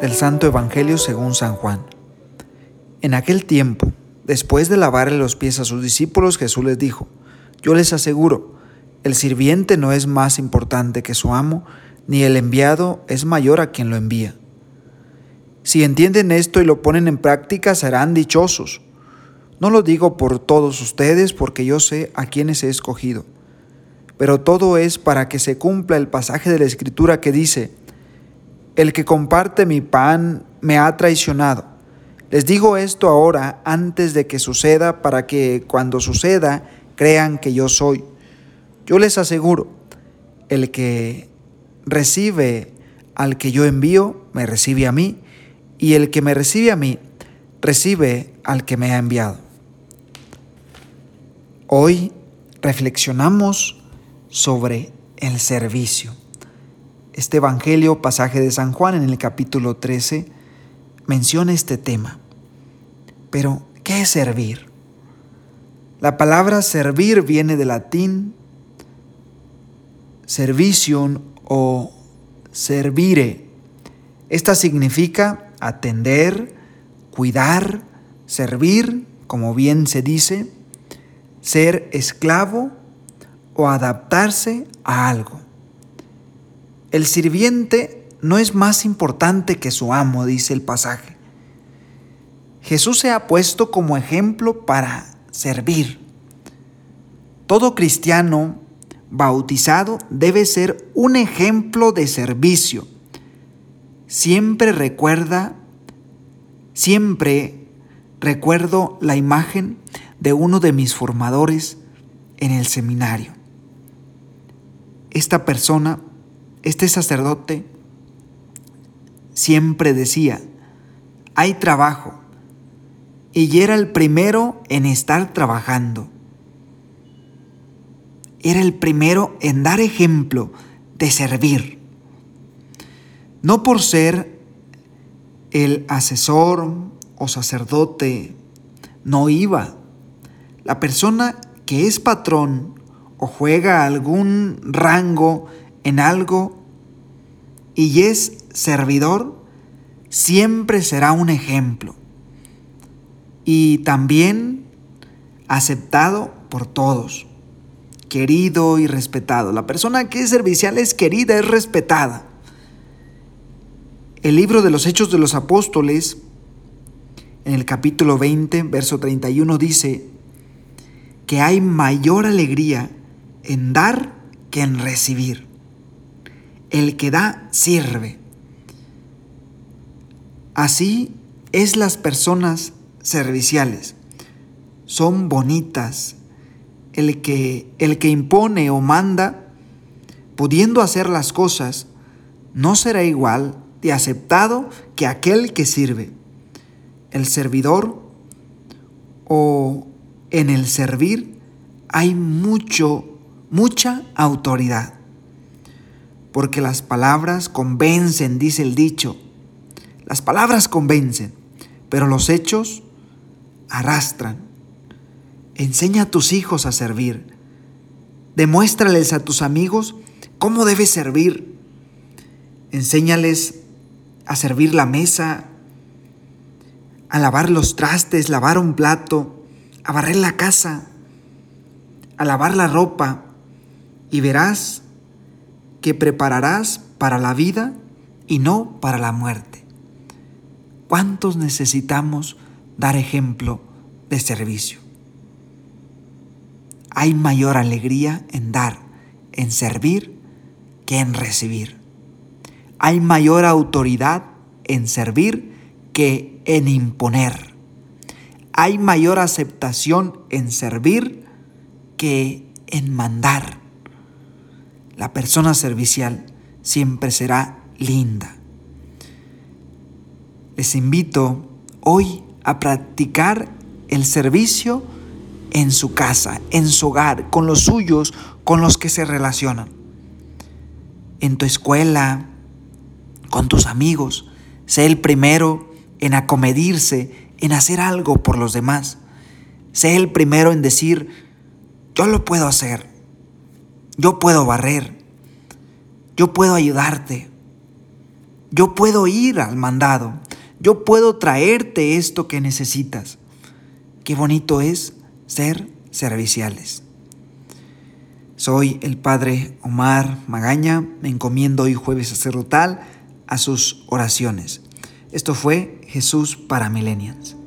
Del Santo Evangelio según San Juan. En aquel tiempo, después de lavarle los pies a sus discípulos, Jesús les dijo, Yo les aseguro, el sirviente no es más importante que su amo, ni el enviado es mayor a quien lo envía. Si entienden esto y lo ponen en práctica, serán dichosos. No lo digo por todos ustedes, porque yo sé a quienes he escogido. Pero todo es para que se cumpla el pasaje de la Escritura que dice, El que comparte mi pan me ha traicionado. Les digo esto ahora antes de que suceda, para que cuando suceda crean que yo soy. Yo les aseguro, el que recibe al que yo envío, me recibe a mí, y el que me recibe a mí, recibe al que me ha enviado. Hoy reflexionamos sobre el servicio. Este Evangelio, pasaje de San Juan en el capítulo 13, menciona este tema. Pero, ¿qué es servir? La palabra servir viene del latín servicium o servire. Esta significa atender, cuidar, servir, como bien se dice, ser esclavo o adaptarse a algo. El sirviente no es más importante que su amo, dice el pasaje. Jesús se ha puesto como ejemplo para servir. Todo cristiano bautizado debe ser un ejemplo de servicio. Siempre recuerda, siempre recuerdo la imagen de uno de mis formadores en el seminario. Esta persona, este sacerdote, siempre decía, hay trabajo, y era el primero en estar trabajando. Era el primero en dar ejemplo de servir. No por ser el asesor o sacerdote, no iba la persona que es patrón o juega algún rango en algo y es servidor, siempre será un ejemplo y también aceptado por todos, querido y respetado. La persona que es servicial es querida, es respetada. El libro de los Hechos de los Apóstoles, en el capítulo 20, verso 31, dice, que hay mayor alegría en dar que en recibir. El que da sirve. Así es las personas serviciales. Son bonitas. El que, el que impone o manda, pudiendo hacer las cosas, no será igual de aceptado que aquel que sirve. El servidor o en el servir hay mucho, mucha autoridad. Porque las palabras convencen, dice el dicho. Las palabras convencen, pero los hechos arrastran. Enseña a tus hijos a servir. Demuéstrales a tus amigos cómo debes servir. Enséñales a servir la mesa, a lavar los trastes, lavar un plato, a barrer la casa, a lavar la ropa, y verás que prepararás para la vida y no para la muerte. ¿Cuántos necesitamos dar ejemplo de servicio? Hay mayor alegría en dar, en servir, que en recibir. Hay mayor autoridad en servir que en imponer hay mayor aceptación en servir que en mandar. La persona servicial siempre será linda. Les invito hoy a practicar el servicio en su casa, en su hogar, con los suyos, con los que se relacionan. En tu escuela, con tus amigos, sé el primero en acomedirse en hacer algo por los demás. Sé el primero en decir, yo lo puedo hacer. Yo puedo barrer. Yo puedo ayudarte. Yo puedo ir al mandado. Yo puedo traerte esto que necesitas. Qué bonito es ser serviciales. Soy el Padre Omar Magaña. Me encomiendo hoy jueves sacerdotal a sus oraciones. Esto fue Jesús para Millennials.